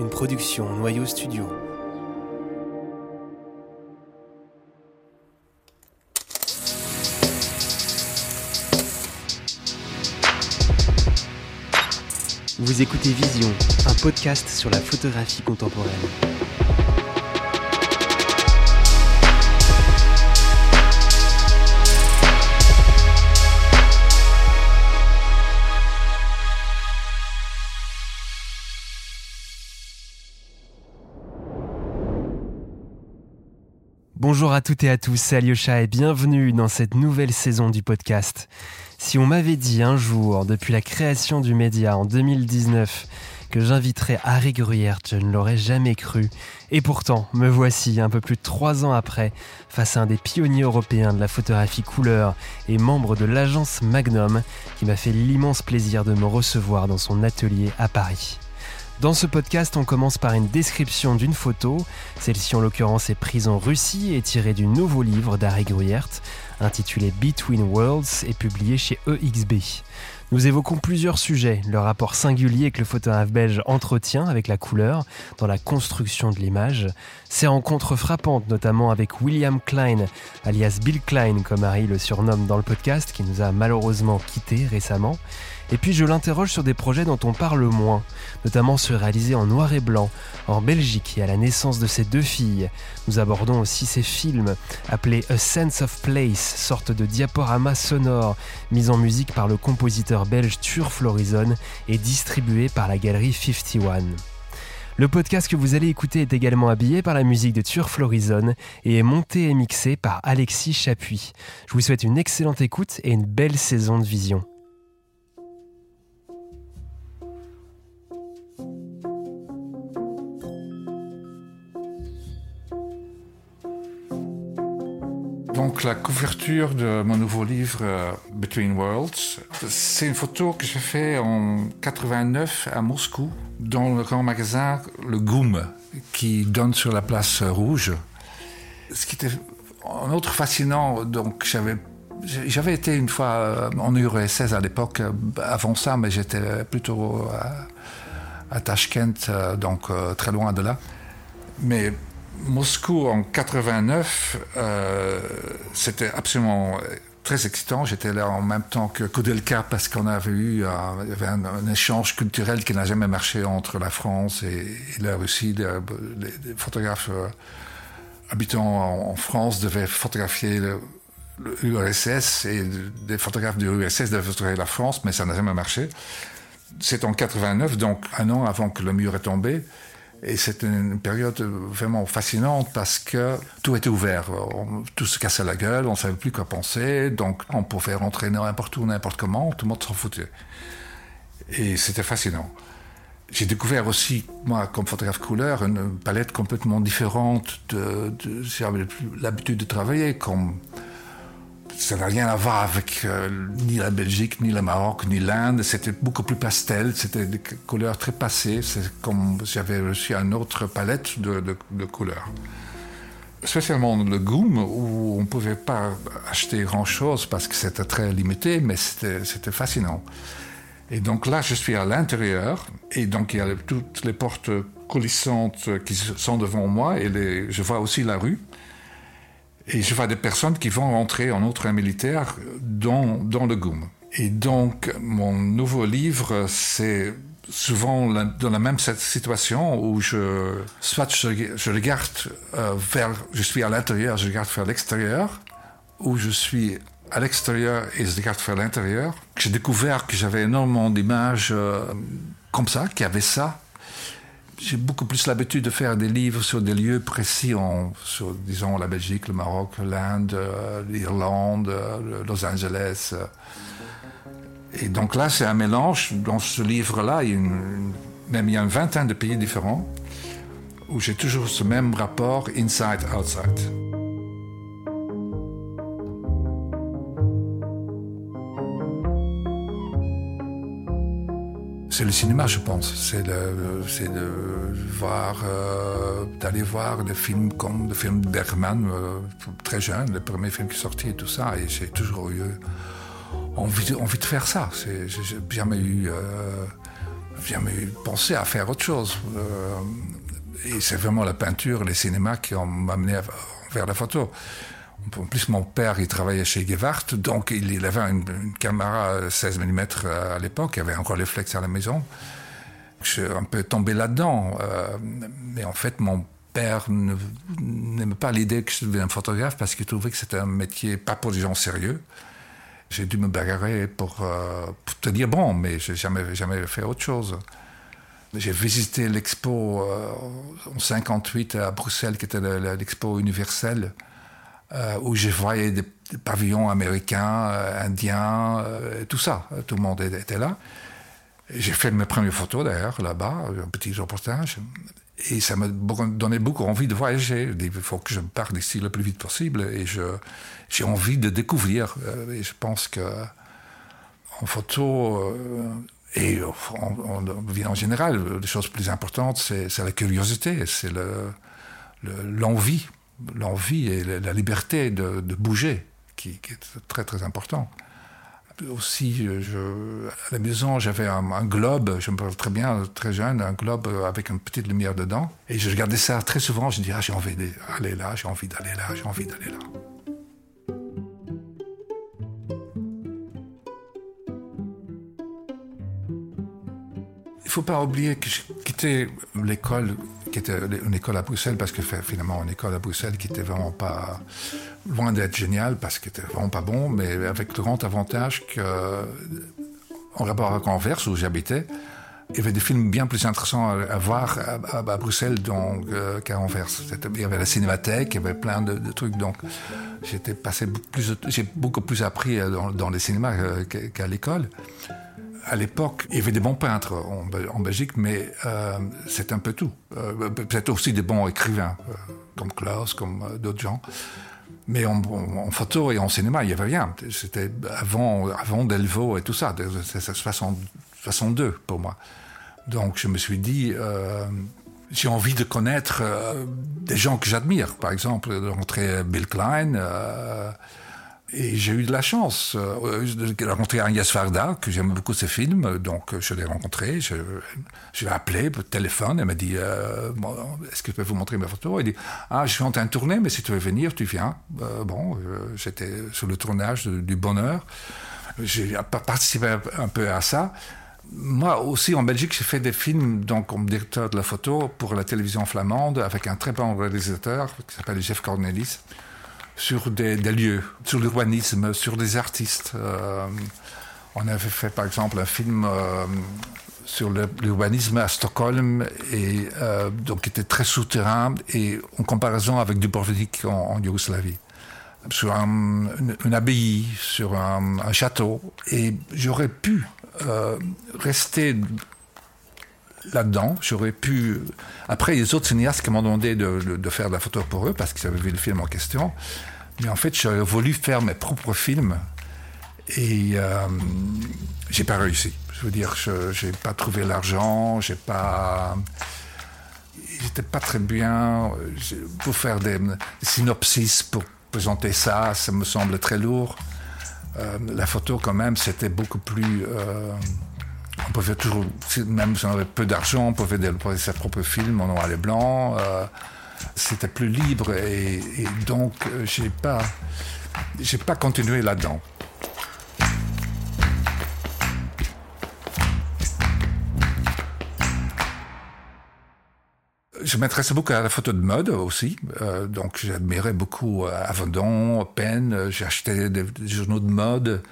une production Noyau Studio. Vous écoutez Vision, un podcast sur la photographie contemporaine. Bonjour à toutes et à tous, c'est Alyosha et bienvenue dans cette nouvelle saison du podcast. Si on m'avait dit un jour, depuis la création du média en 2019, que j'inviterais Harry Gruyère, je ne l'aurais jamais cru. Et pourtant, me voici, un peu plus de trois ans après, face à un des pionniers européens de la photographie couleur et membre de l'agence Magnum, qui m'a fait l'immense plaisir de me recevoir dans son atelier à Paris. Dans ce podcast, on commence par une description d'une photo. Celle-ci, en l'occurrence, est prise en Russie et tirée du nouveau livre d'Harry Gruyert, intitulé Between Worlds et publié chez EXB. Nous évoquons plusieurs sujets, le rapport singulier que le photographe belge entretient avec la couleur dans la construction de l'image, ses rencontres frappantes notamment avec William Klein, alias Bill Klein comme Harry le surnomme dans le podcast, qui nous a malheureusement quittés récemment, et puis je l'interroge sur des projets dont on parle moins, notamment ceux réalisés en noir et blanc, en Belgique et à la naissance de ses deux filles. Nous abordons aussi ces films, appelés A Sense of Place, sorte de diaporama sonore, mis en musique par le compositeur belge Turf Florizon et distribué par la galerie 51. Le podcast que vous allez écouter est également habillé par la musique de Turf Florizon et est monté et mixé par Alexis Chapuis. Je vous souhaite une excellente écoute et une belle saison de vision. Donc la couverture de mon nouveau livre euh, Between Worlds, c'est une photo que j'ai faite en 89 à Moscou dans le grand magasin Le Goum qui donne sur la place rouge. Ce qui était un autre fascinant, donc j'avais été une fois euh, en URSS à l'époque, euh, avant ça, mais j'étais plutôt à, à Tashkent, donc très loin de là. Mais Moscou en 89, euh, c'était absolument très excitant. J'étais là en même temps que Koudelka parce qu'on avait eu un, avait un, échange culturel qui n'a jamais marché entre la France et, la Russie. Les, photographes euh, habitant en, France devaient photographier l'URSS et des photographes de l'URSS devaient photographier la France, mais ça n'a jamais marché. C'est en 89, donc un an avant que le mur est tombé. Et c'était une période vraiment fascinante parce que tout était ouvert. tout se cassait la gueule, on ne savait plus quoi penser, donc on pouvait rentrer n'importe où, n'importe comment, tout le monde s'en foutait. Et c'était fascinant. J'ai découvert aussi, moi, comme photographe couleur, une palette complètement différente de, de j'avais l'habitude de travailler, comme ça n'a rien à voir avec euh, ni la Belgique, ni le Maroc, ni l'Inde. C'était beaucoup plus pastel, c'était des couleurs très passées. C'est comme j'avais reçu une autre palette de, couleurs. Spécialement le Goom, où on ne pouvait pas acheter grand-chose parce que c'était très limité, mais c'était fascinant. Et donc là, je suis à l'intérieur, et donc il y a toutes les portes coulissantes qui sont devant moi, et je vois aussi la rue. Et je vois des personnes qui vont rentrer en train militaire dans, dans le GUM. Et donc, mon nouveau livre, c'est souvent dans la même situation où je, soit je, regarde euh, vers, je suis à l'intérieur, je regarde vers l'extérieur, ou je suis à l'extérieur et je regarde vers l'intérieur. J'ai découvert que j'avais énormément d'images euh, comme ça, qui avaient ça j'ai beaucoup plus l'habitude de faire des livres sur des lieux précis, en, sur, disons, la Belgique, le Maroc, l'Inde, euh, l'Irlande, euh, Los Angeles. Euh. Et donc là, c'est un mélange. Dans ce livre-là, même il y a une vingtaine de pays différents où j'ai toujours ce même rapport inside-outside. C'est le cinéma, je pense. C'est de, voir, euh, d'aller voir des films comme le film Bergman, euh, très jeune, le premier film qui est sorti et tout ça. Et j'ai toujours eu envie de, envie de faire ça. J'ai jamais eu euh, jamais pensé à faire autre chose. Euh, et c'est vraiment la peinture, les cinémas qui ont amené vers la photo. En plus, mon père, il travaillait chez Gewart, donc il, avait une, caméra 16 mm à l'époque, il avait encore les flex à la maison. Je suis un peu tombé là-dedans. Euh, mais en fait, mon père n'aimait pas l'idée que je devienne photographe parce qu'il trouvait que c'était un métier pas pour des gens sérieux. J'ai dû me bagarrer pour, euh, te dire bon, mais j'ai jamais, jamais fait autre chose. J'ai visité l'expo euh, en 58 à Bruxelles, qui était l'expo universelle, euh, où je voyais des, pavillons américains, indiens, tout ça. Tout le monde était là. J'ai fait mes premières photos d'ailleurs là-bas, un petit reportage. Et ça m'a donné beaucoup envie de voyager. Il faut que je parte d'ici le plus vite possible. Et j'ai envie de découvrir. Euh, et je pense que en photo euh, et en, en, général, les choses plus importantes, c'est la curiosité, c'est l'envie, l'envie et la, liberté de, bouger, qui, est très très important aussi, à la maison, j'avais un, globe, je me rappelle très bien, très jeune, un globe avec une petite lumière dedans. Et je regardais ça très souvent, je me disais, ah, j'ai envie d'aller là, j'ai envie d'aller là, j'ai envie d'aller là. Il ne faut pas oublier que j'ai quitté l'école, qui était une école à Bruxelles, parce que finalement, une école à Bruxelles qui n'était vraiment pas loin d'être géniale, parce qu'il était vraiment pas bon, mais avec le grand avantage que, en rapport avec Anvers, où j'habitais, il y avait des films bien plus intéressants à, voir à, Bruxelles euh, qu'à Anvers. Il y avait la cinémathèque, il y avait plein de, trucs. Donc, j'étais passé plus, j'ai beaucoup plus appris dans, dans les cinémas euh, qu'à l'école à l'époque, il y avait des bons peintres en, Belgique, mais euh, c'est un peu tout. Euh, peut-être aussi des bons écrivains, euh, comme Klaus, comme d'autres gens. Mais en, photo et en cinéma, il n'y avait rien. C'était avant, avant Delvaux et tout ça. C'est 62 pour moi. Donc je me suis dit, j'ai envie de connaître des gens que j'admire. Par exemple, de rencontrer Bill Klein. Et j'ai eu de la chance euh, de rencontrer Agnès Varda, que j'aime beaucoup ses films. Donc je l'ai rencontré, je, l'ai appelé par téléphone. Elle m'a dit euh, Est-ce que je peux vous montrer mes photos Elle dit Ah, je suis en train de tourner, mais si tu veux venir, tu viens. Euh, bon, j'étais sur le tournage du Bonheur. J'ai participé un peu à ça. Moi aussi, en Belgique, j'ai fait des films donc, comme directeur de la photo pour la télévision flamande avec un très bon réalisateur qui s'appelle Jeff Cornelis sur des, lieux, sur l'urbanisme, sur des artistes. Euh, on avait fait par exemple un film euh, sur l'urbanisme à Stockholm, et, euh, donc qui était très souterrain et en comparaison avec Dubrovnik en, en Yougoslavie. Sur une, abbaye, sur un, château. Et j'aurais pu rester là-dedans. J'aurais pu. Après, les autres cinéastes qui m'ont demandé de, de, faire de la photo pour eux parce qu'ils avaient vu le film en question. Mais en fait, j'aurais voulu faire mes propres films et euh, j'ai pas réussi. Je veux dire, je n'ai pas trouvé l'argent, j'ai pas. J'étais pas très bien. Pour faire des, synopsis pour présenter ça, ça me semble très lourd. Euh, la photo, quand même, c'était beaucoup plus. Euh, on pouvait toujours, même si on avait peu d'argent, on pouvait développer ses propres films en noir et blanc. Euh, c'était plus libre et, donc euh, j'ai pas, j'ai pas continué là-dedans. Je m'intéressais beaucoup à la photo de mode aussi, euh, donc j'admirais beaucoup Avendon, Pen, j'ai acheté des, journaux de mode.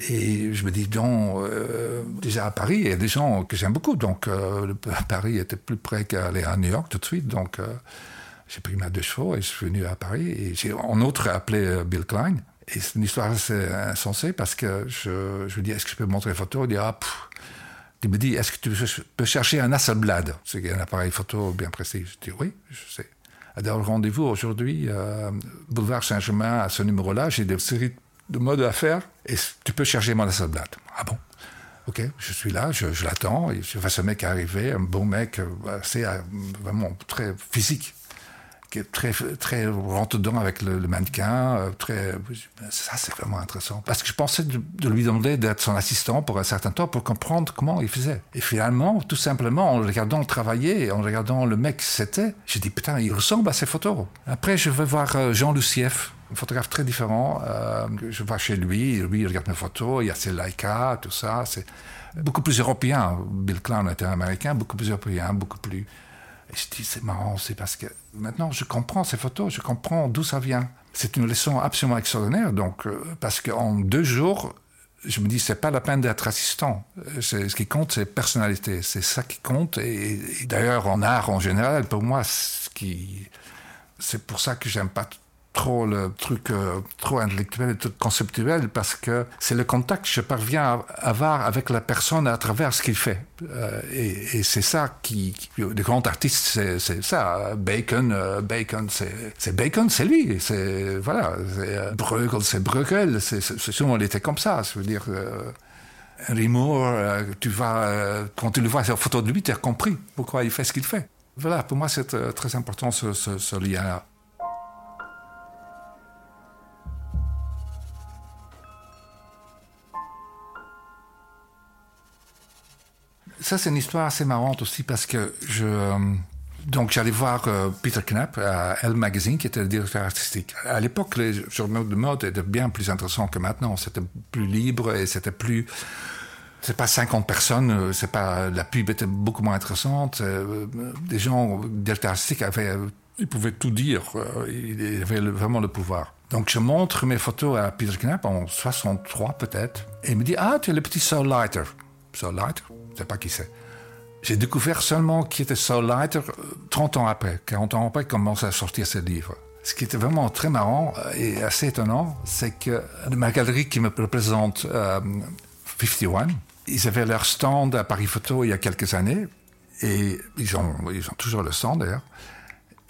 Et je me dis, donc, euh, déjà à Paris, il y a des gens que j'aime beaucoup. Donc, euh, Paris était plus près qu'aller à New York tout de suite. Donc, euh, j'ai pris ma deux chevaux et je suis venu à Paris. Et j'ai en outre appelé Bill Klein. Et c'est une histoire assez insensée parce que je, je lui dis, est-ce que je peux montrer les photos Il dit, ah, Il me dit, est-ce que tu peux chercher un Hasselblad? C'est un appareil photo bien précis. Je dis, oui, je sais. Alors, rendez-vous aujourd'hui, boulevard Saint-Germain, à ce numéro-là, j'ai des séries de mode à faire et tu peux chercher mon Hasselblad. Ah bon? Ok, je suis là, je, l'attends, et je vois ce mec arriver, un bon mec, euh, euh, vraiment très physique, qui est très, très rentre dedans avec le, mannequin. Euh, ça, c'est vraiment intéressant. Parce que je pensais de, lui demander d'être son assistant pour un certain temps pour comprendre comment il faisait. Et finalement, tout simplement, en regardant travailler, en regardant le mec c'était, j'ai dit putain, il ressemble à ses photos. Après, je vais voir Jean Lucieff, un photographe très différent. Euh, je vais chez lui, lui, il regarde mes photos, il y a ses Leica, tout ça. C'est beaucoup plus européen. Bill Clown était américain, beaucoup plus européen, beaucoup plus et je dis, c'est marrant, c'est parce que maintenant je comprends ces photos, je comprends d'où ça vient. C'est une leçon absolument extraordinaire, donc, euh, parce qu'en deux jours, je me dis, c'est pas la peine d'être assistant. Ce qui compte, c'est personnalité. C'est ça qui compte. Et, d'ailleurs, en art en général, pour moi, ce qui, c'est pour ça que j'aime pas trop le truc euh, trop intellectuel et tout conceptuel parce que c'est le contact que je parviens à avoir avec la personne à travers ce qu'il fait. Euh, et, c'est ça qui, les grands artistes, c'est ça. Bacon, euh, Bacon, c'est Bacon, c'est lui. Voilà. Bruegel, c'est Bruegel. C'est il était comme ça. Je veux dire. Rimour, tu vas, quand tu le vois sur photo de lui, tu as compris pourquoi il fait ce qu'il fait. Voilà, pour moi, c'est très important ce, ce lien-là. Ça, c'est une histoire assez marrante aussi parce que. Euh, donc, j'allais voir euh, Peter Knapp à Elle Magazine, qui était le directeur artistique. À l'époque, les journaux de mode étaient bien plus intéressants que maintenant. C'était plus libre et c'était plus. C'est pas 50 personnes, euh, c'est pas. La pub était beaucoup moins intéressante. Des gens, directeur artistique, avaient. Ils pouvaient tout dire. Ils avaient vraiment le pouvoir. Donc, je montre mes photos à Peter Knapp en 63 peut-être. Et il me dit Ah, tu es le petit Soul Lighter. Soul Lighter je ne sais pas qui c'est. J'ai découvert seulement qui était Soul Lighter 30 ans après, 40 ans après, commence à sortir ce livre. Ce qui était vraiment très marrant euh, et assez étonnant, c'est que ma galerie qui me représente 51, euh, ils avaient leur stand à Paris Photo il y a quelques années, et ils ont, ils ont toujours le stand d'ailleurs.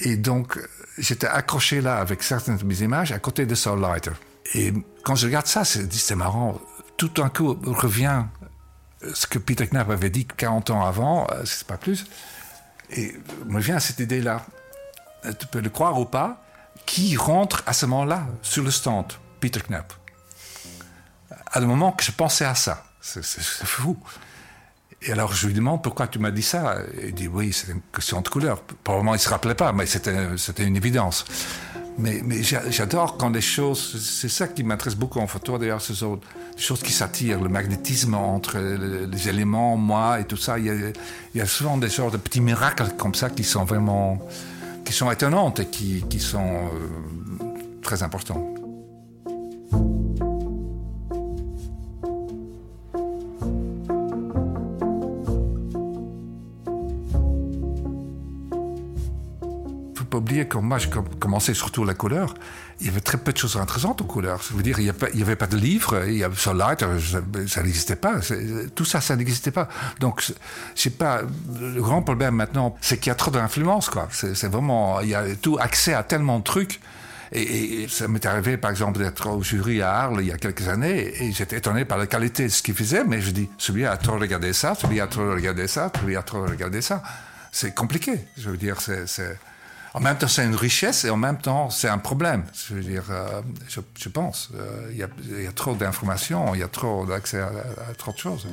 Et donc, j'étais accroché là avec certaines de mes images à côté de Soul Lighter. Et quand je regarde ça, c'est marrant. Tout d'un coup revient ce que Peter Knapp avait dit 40 ans avant, euh, c'est pas plus. Et me vient cette idée-là. Euh, tu peux le croire ou pas, qui rentre à ce moment-là sur le stand Peter Knapp? À le moment que je pensais à ça. C'est fou. Et alors je lui demande pourquoi tu m'as dit ça? Il dit oui, c'est une question de couleur. Probablement il ne se rappelait pas, mais c'était une évidence. Mais, mais j'adore quand les choses, c'est ça qui m'intéresse beaucoup en photo d'ailleurs, ce sont des choses qui s'attirent, le magnétisme entre les éléments, moi et tout ça. Il y, a, il y a souvent des sortes de petits miracles comme ça qui sont vraiment, qui sont étonnantes et qui, qui sont euh, très importants. Oublier que moi, j'ai commencé surtout la couleur. Il y avait très peu de choses intéressantes aux couleurs. Je veux dire, il n'y avait pas de livres, il y avait Lighter, ça n'existait pas. Tout ça, ça n'existait pas. Donc, c'est pas le grand problème maintenant, c'est qu'il y a trop d'influence, quoi. C'est vraiment, il y a tout accès à tellement de trucs. Et, ça m'est arrivé, par exemple, d'être au jury à Arles il y a quelques années, et j'étais étonné par la qualité de ce qu'il faisait, mais je dis, celui a trop regardé ça, celui a trop regardé ça, celui a trop regardé ça. C'est compliqué. Je veux dire, c'est en même temps, c'est une richesse et en même temps, c'est un problème. Je veux dire, euh, je, pense. Euh, il y, a trop d'informations, il y a trop d'accès à, trop de choses.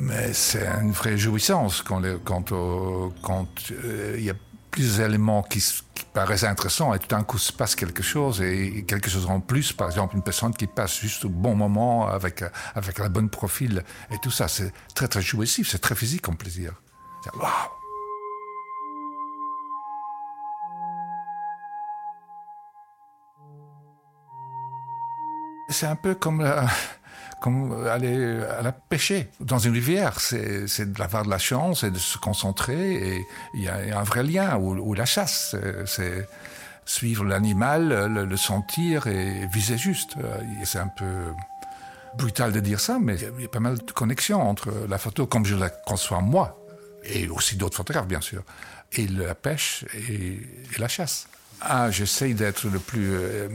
Mais c'est une vraie jouissance quand, quand, quand euh, il y a plusieurs éléments qui, paraissent intéressants et tout d'un coup se passe quelque chose et quelque chose en plus, par exemple une personne qui passe juste au bon moment avec, avec la bonne profil et tout ça, c'est très très jouissif, c'est très physique comme plaisir. C'est un peu comme comme aller à la pêcher dans une rivière. C'est d'avoir de la chance et de se concentrer. Et il y, a un vrai lien. Ou, la chasse, c'est suivre l'animal, le, sentir et viser juste. C'est un peu brutal de dire ça, mais il y a pas mal de connexions entre la photo comme je la conçois moi, et aussi d'autres photographes bien sûr, et la pêche et la chasse. Ah, j'essaye d'être le plus, euh,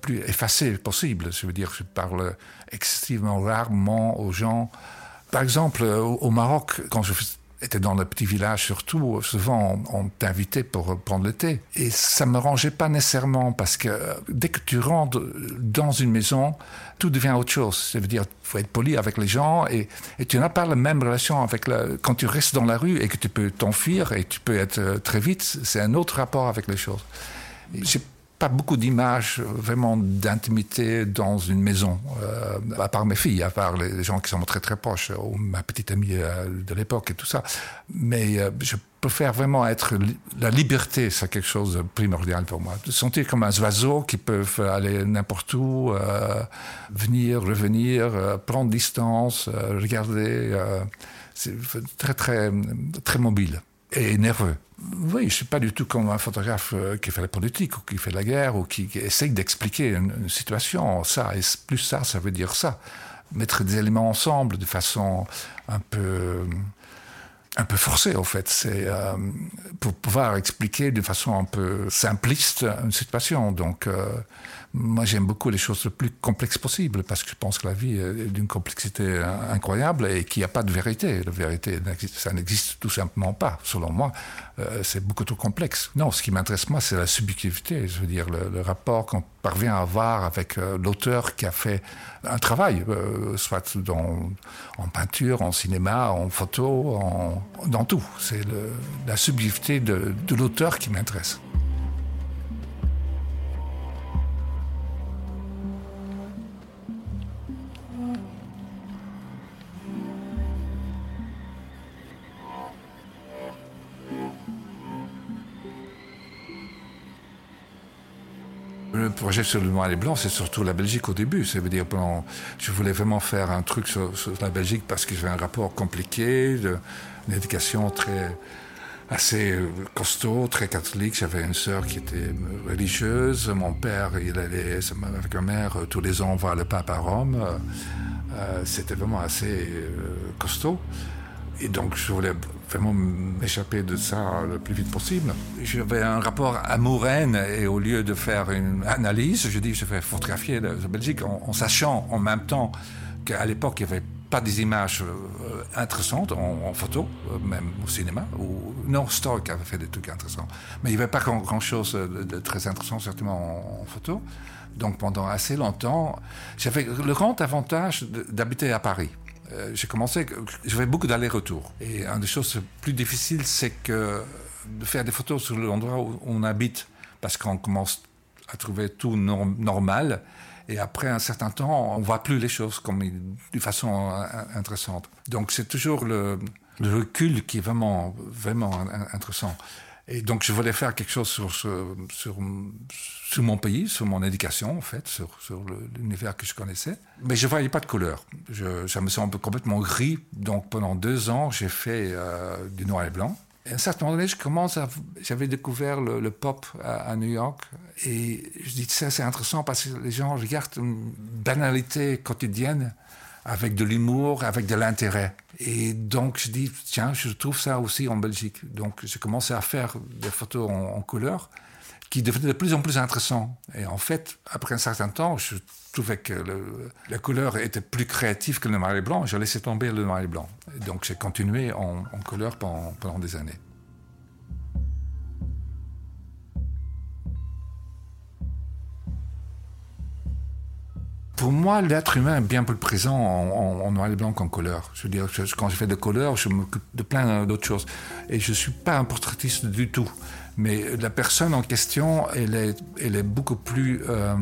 plus effacé possible. Je veux dire, je parle extrêmement rarement aux gens. Par exemple, au Maroc, quand je était dans le petit village surtout, souvent on, t'invitait pour prendre le thé. Et ça me rangeait pas nécessairement parce que dès que tu rentres dans une maison, tout devient autre chose. Ça veut dire, faut être poli avec les gens et, et tu n'as pas la même relation avec la, quand tu restes dans la rue et que tu peux t'enfuir et tu peux être euh, très vite, c'est un autre rapport avec les choses. J'ai pas beaucoup d'images vraiment d'intimité dans une maison, euh, à part mes filles, à part les gens qui sont très très proches, ou ma petite amie euh, de l'époque et tout ça. Mais euh, je préfère vraiment être la liberté, c'est quelque chose de primordial pour moi. De sentir comme un oiseau qui peuvent aller n'importe où, venir, revenir, prendre distance, regarder. c'est très très très mobile et nerveux. Oui, je ne suis pas du tout comme un photographe euh, qui fait la politique ou qui fait la guerre ou qui, essaye d'expliquer une, situation. Ça, et plus ça, ça veut dire ça. Mettre des éléments ensemble de façon un peu, un peu forcée, en fait. C'est euh, pour pouvoir expliquer de façon un peu simpliste une situation. Donc, euh, moi, j'aime beaucoup les choses le plus complexes possible parce que je pense que la vie est d'une complexité incroyable et qu'il n'y a pas de vérité. La vérité, ça n'existe tout simplement pas. Selon moi, euh, c'est beaucoup trop complexe. Non, ce qui m'intéresse, moi, c'est la subjectivité. Je veux dire, le, rapport qu'on parvient à avoir avec euh, l'auteur qui a fait un travail, euh, soit en peinture, en cinéma, en photo, en, dans tout. C'est la subjectivité de l'auteur qui m'intéresse. Le projet sur le noir et blanc, c'est surtout la Belgique au début. Ça veut dire, bon, je voulais vraiment faire un truc sur, la Belgique parce que j'avais un rapport compliqué, une éducation très assez costaud, très catholique. J'avais une sœur qui était religieuse. Mon père, il allait avec ma mère tous les ans voir le pape à Rome. Euh, c'était vraiment assez euh, costaud. Et donc, je voulais vraiment m'échapper de ça le plus vite possible. J'avais un rapport amoureux et au lieu de faire une analyse, je dis je vais photographier la, Belgique en, sachant en même temps qu'à l'époque il n'y avait pas des images euh, intéressantes en, photo, euh, même au cinéma. Ou, non, Stork avait fait des trucs intéressants. Mais il n'y avait pas grand-chose de, très intéressant, certainement en, photo. Donc pendant assez longtemps, j'avais le grand avantage d'habiter à Paris. Euh, j'ai commencé, je beaucoup d'allers-retours. Et une des choses plus difficiles, c'est de faire des photos sur l'endroit où on habite, parce qu'on commence à trouver tout normal. Et après un certain temps, on voit plus les choses comme de façon intéressante. Donc c'est toujours le, le, recul qui est vraiment, vraiment intéressant. Et donc, je voulais faire quelque chose sur, sur, sur, mon pays, sur mon éducation, en fait, sur, l'univers que je connaissais. Mais je ne voyais pas de couleur. Je, ça me semble complètement gris. Donc, pendant deux ans, j'ai fait euh, du noir et blanc. À un certain moment donné, je commence j'avais découvert le, pop à, New York. Et je dis, ça, c'est intéressant parce que les gens regardent une banalité quotidienne avec de l'humour, avec de l'intérêt. Et donc, je dis, tiens, je trouve ça aussi en Belgique. Donc, j'ai commencé à faire des photos en, couleur qui devenaient de plus en plus intéressants. Et en fait, après un certain temps, je trouvais que la couleur était plus créative que le noir et blanc. Je laissé tomber le noir et blanc. Et donc, j'ai continué en, couleur pendant des années. Pour moi, l'être humain est bien plus présent en, noir et blanc qu'en couleur. Je veux dire, quand je fais de couleur, je m'occupe de plein d'autres choses. Et je ne suis pas un portraitiste du tout. Mais la personne en question, elle est, elle est beaucoup plus... Euh,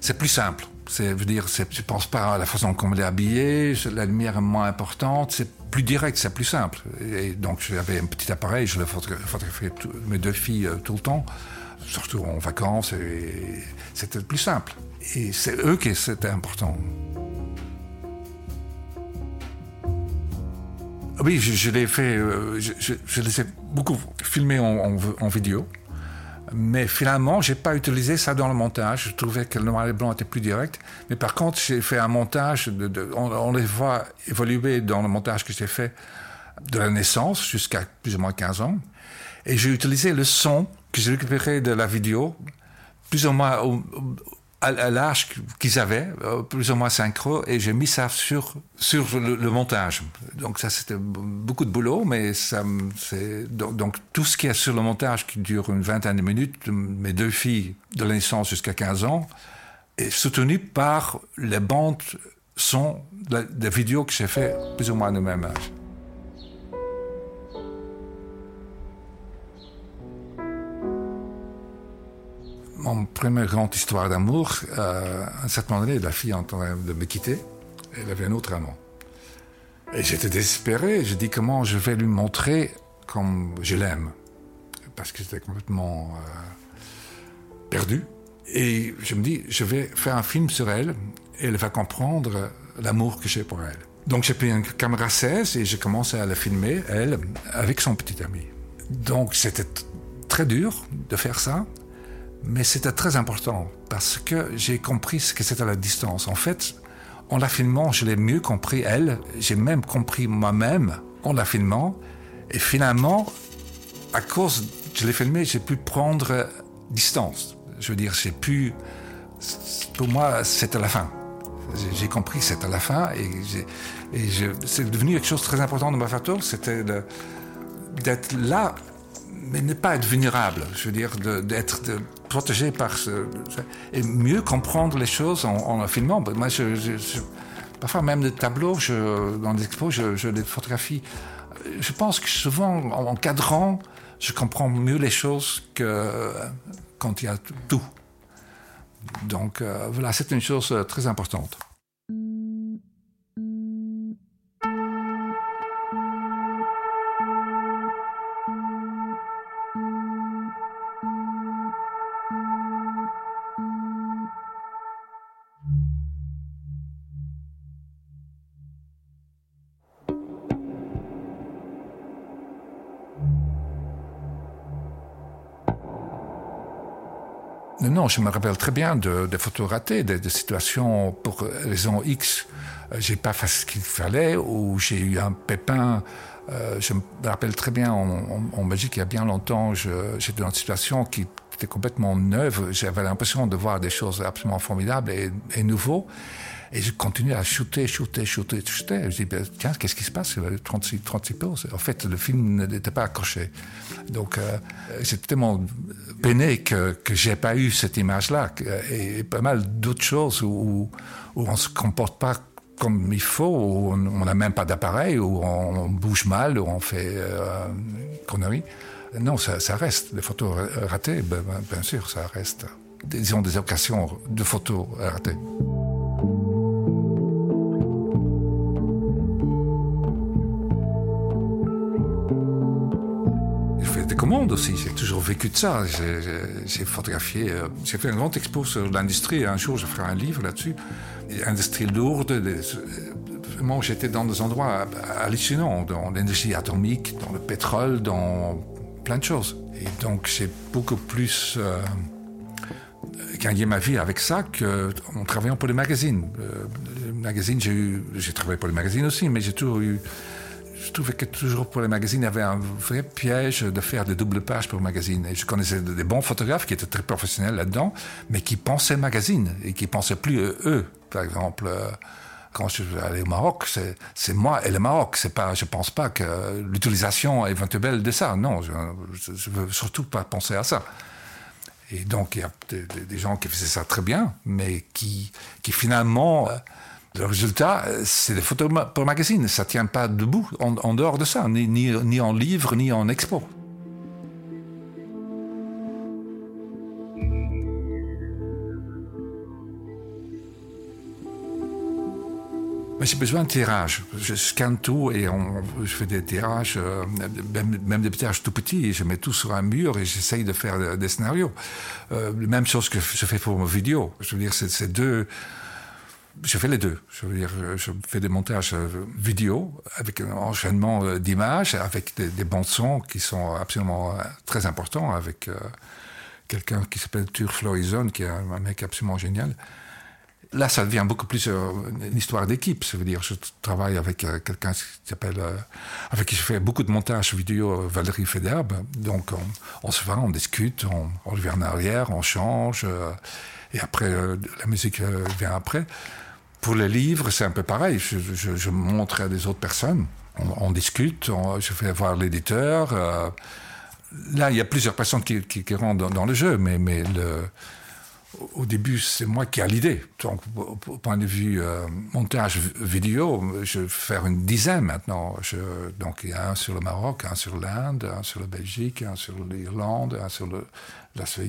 c'est plus simple. C'est, veux dire, je ne pense pas à la façon qu'on l'est habillé, la lumière est moins importante, c'est plus direct, c'est plus simple. Et donc j'avais un petit appareil, je le photographiais mes deux filles euh, tout le temps, surtout en vacances, et c'était plus simple. Et c'est eux qui c'était important. Oui, je, l'ai fait, euh, je, les ai beaucoup filmés en, vidéo. Mais finalement, j'ai pas utilisé ça dans le montage. Je trouvais que le noir et blanc était plus direct. Mais par contre, j'ai fait un montage. On, les voit évoluer dans le montage que j'ai fait de la naissance jusqu'à plus ou moins 15 ans. Et j'ai utilisé le son que j'ai récupéré de la vidéo, plus ou moins au, à, l'âge qu'ils avaient, euh, plus ou moins synchro, et j'ai mis ça sur, sur le, montage. Donc ça, c'était beaucoup de boulot, mais ça, c'est, donc, tout ce qui est sur le montage, qui dure une vingtaine de minutes, mes deux filles de la naissance jusqu'à 15 ans, est soutenu par les bandes son des vidéos que j'ai fait plus ou moins au même âge. Mon première grande histoire d'amour, euh, à un certain moment donné, la fille en de me quitter. Elle avait un autre amant. Et j'étais désespéré. Je dis comment je vais lui montrer comme je l'aime? Parce que j'étais complètement euh, perdu. Et je me dis, je vais faire un film sur elle elle va comprendre l'amour que j'ai pour elle. Donc j'ai pris une caméra 16 et j'ai commencé à la filmer, elle, avec son petit ami. Donc c'était très dur de faire ça. Mais c'était très important parce que j'ai compris ce que c'était la distance. En fait, en la je l'ai mieux compris elle. J'ai même compris moi-même en la. Et finalement, à cause, je l'ai filmé, j'ai pu prendre distance. Je veux dire, j'ai pu. Pour moi, c'était la fin. J'ai compris que c'était la fin et, et c'est devenu quelque chose de très important dans ma photo, c'était d'être là, mais ne pas être vulnérable. Je veux dire, d'être protégé par ce, et mieux comprendre les choses en, filmant. Moi, je, parfois même des tableaux, dans des expos, je, les photographie. Je pense que souvent, en, cadrant, je comprends mieux les choses que quand il y a tout. Donc euh, voilà, c'est une chose très importante. Non, je me rappelle très bien de, photos ratées, de, situations pour raison X, euh, j'ai pas fait ce qu'il fallait, ou j'ai eu un pépin. Euh, je me rappelle très bien en, en, Belgique, il y a bien longtemps, j'étais dans une situation qui était complètement neuve. J'avais l'impression de voir des choses absolument formidables et, et nouveaux. Et je continuais à shooter, shooter, shooter, shooter. Je dis, ben, tiens, qu'est-ce qui se passe? 36, 36 poses. En fait, le film n'était pas accroché. Donc, euh, j'étais tellement peiné que, que j'ai pas eu cette image-là. Et, pas mal d'autres choses où, où on se comporte pas comme il faut, où on n'a même pas d'appareil, où on, bouge mal, où on fait euh, conneries. Non, ça, reste. Les photos ratées, ben, ben, bien sûr, ça reste. Disons des occasions de photos ratées. Aussi. J'ai toujours vécu de ça. J'ai photographié, euh, j'ai fait un grand expo sur l'industrie. Un jour, je ferai un livre là-dessus. Industrie lourde. Vraiment, j'étais dans des endroits hallucinants, dans l'industrie atomique, dans le pétrole, dans plein de choses. Et donc, j'ai beaucoup plus euh, gagné ma vie avec ça qu'en travaillant pour les magazines. Euh, les magazines, j'ai travaillé pour les magazines aussi, mais j'ai toujours eu je trouvais que toujours pour les magazines, il y avait un vrai piège de faire des doubles pages pour le magazine. Et je connaissais des bons photographes qui étaient très professionnels là-dedans, mais qui pensaient magazine et qui pensaient plus eux. Par exemple, euh, quand je suis allé au Maroc, c'est moi et le Maroc. C'est pas, je pense pas que l'utilisation éventuelle de ça. Non, je, je, veux surtout pas penser à ça. Et donc, il y a des, gens qui faisaient ça très bien, mais qui, qui finalement euh, le résultat, c'est des photos pour magazine. Ça ne tient pas debout en, dehors de ça, ni, en livre, ni en expo. j'ai besoin de tirage. Je scanne tout et je fais des tirages, euh, même, des tirages tout petits. je mets tout sur un mur et j'essaye de faire des scénarios. Euh, même chose que je fais pour mes vidéos. Je veux dire, c'est deux je fais les deux. Je veux dire, je fais des montages euh, vidéo avec un enchaînement euh, d'images, avec des, bons sons qui sont absolument euh, très importants, avec quelqu'un qui s'appelle Tur Florizon, qui est un, mec absolument génial. Là, ça devient beaucoup plus une histoire d'équipe. Ça veut dire, je travaille avec quelqu'un qui s'appelle, avec qui je fais beaucoup de montage vidéo, Valérie Federbe. Donc, on, se va, on discute, on, on revient en arrière, on change, et après, la musique vient après. Pour les livres, c'est un peu pareil. Je, montre à des autres personnes, on, discute, je fais voir l'éditeur. là, il y a plusieurs personnes qui, rentrent dans, le jeu, mais, au début, c'est moi qui ai l'idée. Donc, au, point de vue euh, montage vidéo, je vais faire une dizaine maintenant. donc, il y a un sur le Maroc, un sur l'Inde, un sur la Belgique, un sur l'Irlande, un sur le, Las.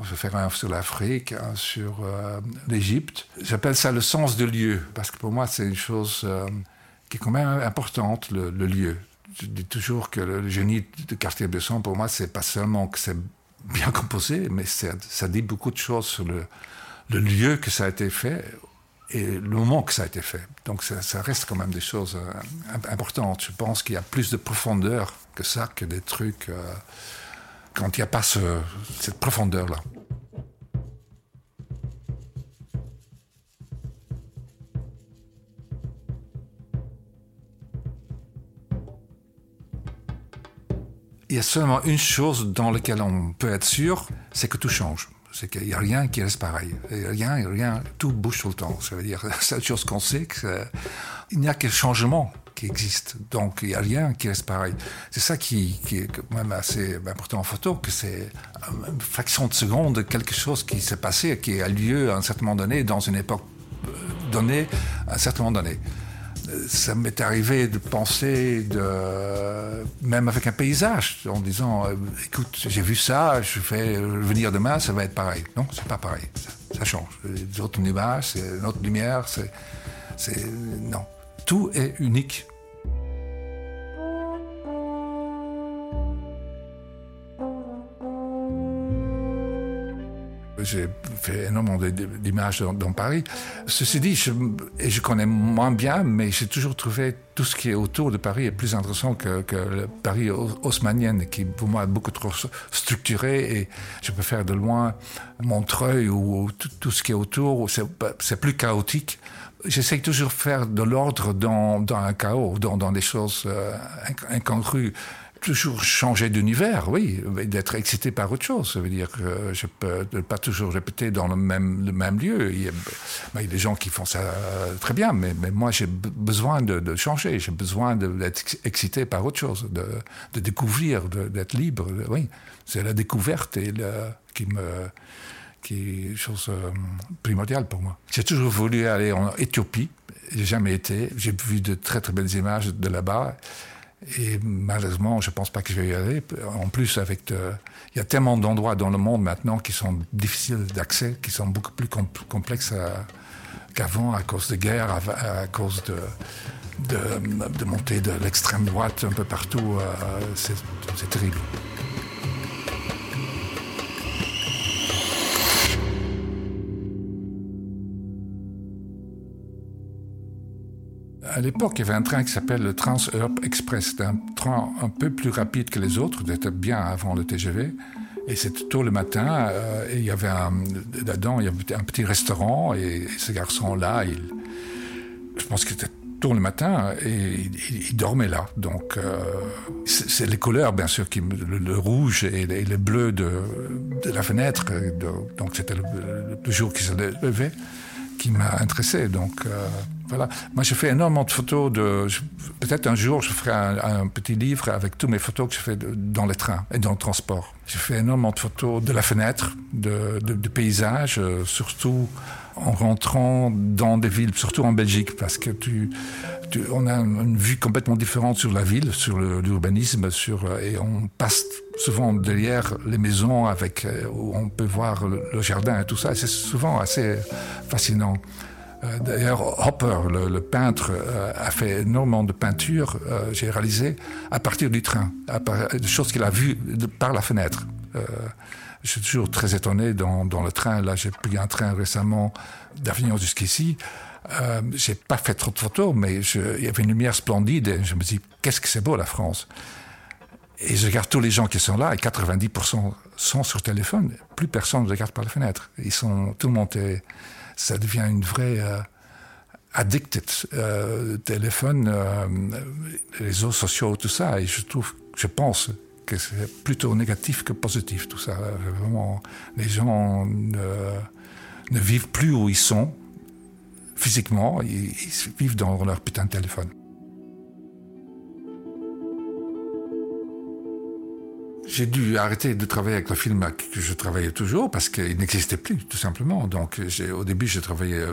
Je vais faire un sur l'Afrique, un sur euh, l'Égypte. J'appelle ça le sens de lieu, parce que pour moi, c'est une chose euh, qui est quand même importante, le, lieu. Je dis toujours que le, génie de Cartier-Bresson, pour moi, c'est pas seulement que c'est bien composé, mais ça, dit beaucoup de choses sur le, lieu que ça a été fait et le moment que ça a été fait. Donc ça, reste quand même des choses euh, importantes. Je pense qu'il y a plus de profondeur que ça, que des trucs quand il n'y a pas cette profondeur-là. il y a seulement une chose dans laquelle on peut être sûr, c'est que tout change. C'est qu'il n'y a rien qui reste pareil. Il rien, rien, tout bouge tout le temps. Ça veut dire, la seule chose qu'on sait, qu'il n'y a que changement qui existe. Donc, il n'y a rien qui reste pareil. C'est ça qui, est quand même assez important en photo, que c'est une fraction de seconde de quelque chose qui s'est passé, qui a lieu à un certain moment donné, dans une époque euh, donnée, à un certain moment donné ça m'est arrivé de penser, même avec un paysage, en disant euh, écoute, j'ai vu ça, je vais venir demain, ça va être pareil. Non, c'est pas pareil. Ça, change. Les autres nuages, c'est une autre lumière, c'est. Non. Tout est unique. J'ai fait énormément d'images dans, Paris. Ceci dit, je, connais moins bien, mais j'ai toujours trouvé tout ce qui est autour de Paris est plus intéressant que, le Paris haussmannienne, qui pour moi est beaucoup trop structuré et je préfère de loin Montreuil ou tout, ce qui est autour, c'est plus chaotique. J'essaie toujours de faire de l'ordre dans, un chaos, dans, dans des choses euh, incongrues toujours changer d'univers, oui, d'être excité par autre chose. Ça veut dire que je peux pas toujours répéter dans le même, même lieu. Il y, a, il y, a, des gens qui font ça très bien, mais, moi j'ai besoin de, changer, j'ai besoin d'être excité par autre chose, de, de découvrir, d'être libre. Oui, c'est la découverte qui me qui est chose euh, primordiale pour moi. J'ai toujours voulu aller en Éthiopie, j'ai jamais été. J'ai vu de très très belles images de là-bas. Et malheureusement, je ne pense pas que je vais y aller. En plus, avec il y a tellement d'endroits dans le monde maintenant qui sont difficiles d'accès, qui sont beaucoup plus complexes qu'avant à cause de guerres, à, cause de, de, de montée de l'extrême droite un peu partout. Euh, c'est terrible. À l'époque, il y avait un train qui s'appelle le Trans-Europe Express. C'était un train un peu plus rapide que les autres, c'était bien avant le TGV. Et c'était tôt le matin, euh, et il y avait un, dedans, il y avait un petit restaurant, et, ce garçon-là, il, je pense qu'il était tôt le matin, et il, dormait là. Donc, euh, c'est les couleurs, bien sûr, le, rouge et, le bleu de, la fenêtre. donc, c'était le, le, jour qui se levait qui m'a intéressé. Donc, euh, voilà. Moi, je fais énormément de photos de. Peut-être un jour, je ferai un, petit livre avec toutes mes photos que je fais dans les trains et dans le transport. Je fais énormément de photos de la fenêtre, de, de, paysages, euh, surtout en rentrant dans des villes, surtout en Belgique, parce que tu, tu on a une vue complètement différente sur la ville, sur l'urbanisme, sur euh, et on passe souvent derrière les maisons avec euh, où on peut voir le, jardin et tout ça. C'est souvent assez fascinant. Euh, d'ailleurs, Hopper, le, peintre, a fait énormément de peintures, j'ai réalisé, à partir du train, des choses qu'il a vues par la fenêtre. Je suis toujours très étonné dans, le train. Là, j'ai pris un train récemment d'Avignon jusqu'ici. Euh, j'ai pas fait trop de photos, mais il y avait une lumière splendide et je me dis, qu'est-ce que c'est beau la France. Et je regarde tous les gens qui sont là et 90% sont sur téléphone. Plus personne ne regarde par la fenêtre. Ils sont, tout le monde est, ça devient une vraie euh, addicted euh, téléphone, euh, réseaux sociaux, tout ça. Et je trouve, je pense que c'est plutôt négatif que positif tout ça. Vraiment, les gens ne, ne vivent plus où ils sont physiquement, ils, ils vivent dans leur putain de téléphone. J'ai dû arrêter de travailler avec le film que je travaillais toujours parce qu'il n'existait plus, tout simplement. Donc, au début, je travaillais.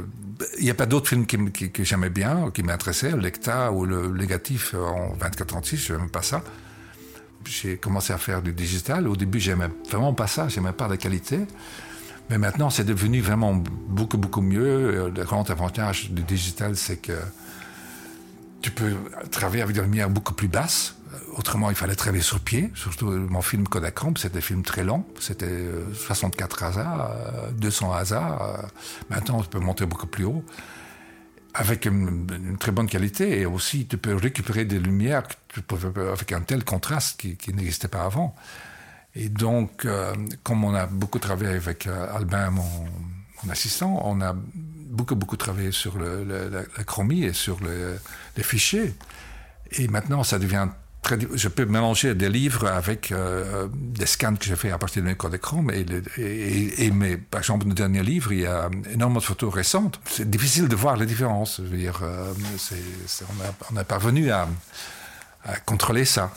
Il n'y a pas d'autres films que j'aimais bien, qui m'intéressaient, l'ECTA ou le négatif en 24-36, je n'aimais pas ça. J'ai commencé à faire du digital. Au début, j'aimais vraiment pas ça, j'aimais pas la qualité. Mais maintenant, c'est devenu vraiment beaucoup, beaucoup mieux. Le grand avantage du digital, c'est que tu peux travailler avec des lumières beaucoup plus basses. Autrement, il fallait travailler sur pied. Surtout mon film Kodachrome, c'était un film très long. C'était 64 hasards, 200 hasards. Maintenant, tu peux monter beaucoup plus haut. Avec une, très bonne qualité. Et aussi, tu peux récupérer des lumières avec un tel contraste qui, n'existait pas avant. Et donc, euh, comme on a beaucoup travaillé avec euh, Albin, mon, assistant, on a beaucoup, beaucoup travaillé sur le, la, chromie et sur le, les fichiers. Et maintenant, ça devient. Je peux mélanger des livres avec euh, des scans que j'ai fait à partir de mes Kodachrome. Et, et, par exemple, le dernier livre, il y a énormément de photos récentes. C'est difficile de voir les différences. Je veux dire, euh, est, on, a, on est parvenu à contrôler ça.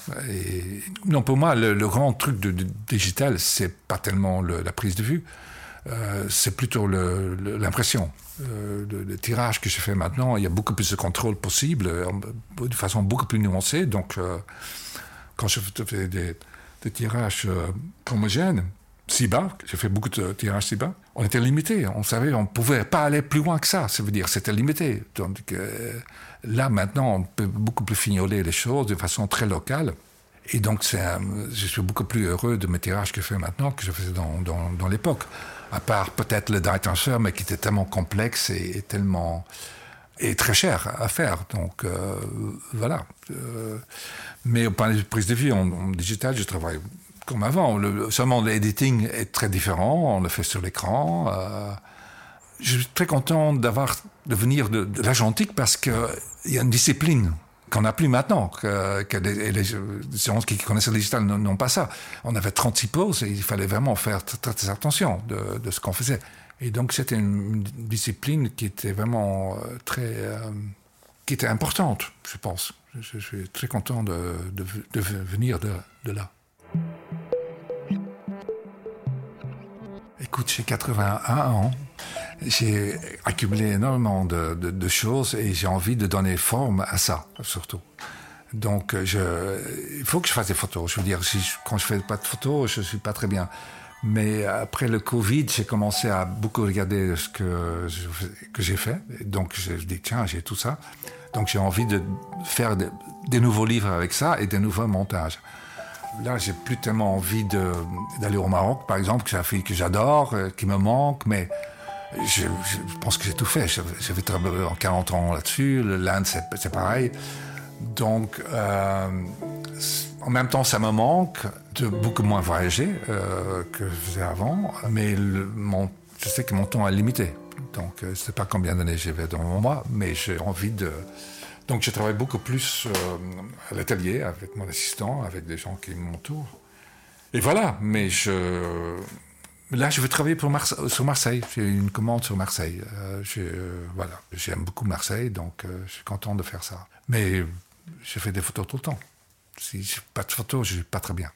Non, pour moi, le, grand truc de digital, c'est pas tellement le, la prise de vue, euh, c'est plutôt l'impression. Euh, le, tirage que je fais maintenant, il y a beaucoup plus de contrôle possible, euh, de façon beaucoup plus nuancée. Donc, euh, quand je fais des, tirages homogènes, si bas, j'ai fait beaucoup de tirages si bas, on était limité. On savait, on pouvait pas aller plus loin que ça. Ça veut dire, c'était limité. Là, maintenant, on peut beaucoup plus fignoler les choses de façon très locale. Et donc, je suis beaucoup plus heureux de mes tirages que je fais maintenant que je faisais dans l'époque. À part peut-être le dye transfer, mais qui était tellement complexe et, tellement et très cher à faire. Donc euh, voilà. Euh, mais au point de prise de vue en, digital, je travaille comme avant. Le, seulement l'editing est très différent, on le fait sur l'écran. Euh, je suis très content d'avoir de venir de, de parce qu'il y a une discipline qu'on n'a plus maintenant, les, les, gens qui connaissent le digital n'ont pas ça. On avait 36 poses et il fallait vraiment faire très, attention de, ce qu'on faisait. Et donc c'était une, discipline qui était vraiment euh, très... Euh, qui était importante, je pense. Je, suis très content de, venir de là. Écoute, j'ai 81 ans. J'ai accumulé énormément de, choses et j'ai envie de donner forme à ça, surtout. Donc, je, il faut que je fasse des photos. Je veux dire, quand je fais pas de photos, je suis pas très bien. Mais après le Covid, j'ai commencé à beaucoup regarder ce que, que j'ai fait. Donc, je dis, tiens, j'ai tout ça. Donc, j'ai envie de faire de, des nouveaux livres avec ça et des nouveaux montages là, j'ai plus tellement envie d'aller au Maroc, par exemple, que que j'adore, euh, qui me manque, mais je, pense que j'ai tout fait. J'ai fait en 40 ans là-dessus. L'Inde, c'est pareil. Donc, euh, en même temps, ça me manque de beaucoup moins voyager euh, que je faisais avant, mais je sais que mon temps est limité. Donc, euh, je ne sais pas combien d'années j'ai dans mon mois, mais j'ai envie de donc je travaille beaucoup plus à l'atelier avec mon assistant, avec des gens qui m'entourent. Et voilà, mais je... Là, je vais travailler pour Marse sur Marseille. J'ai une commande sur Marseille. Euh, euh, voilà, j'aime beaucoup Marseille, donc euh, je suis content de faire ça. Mais je fais des photos tout le temps. Si je n'ai pas de photos, je ne suis pas très bien.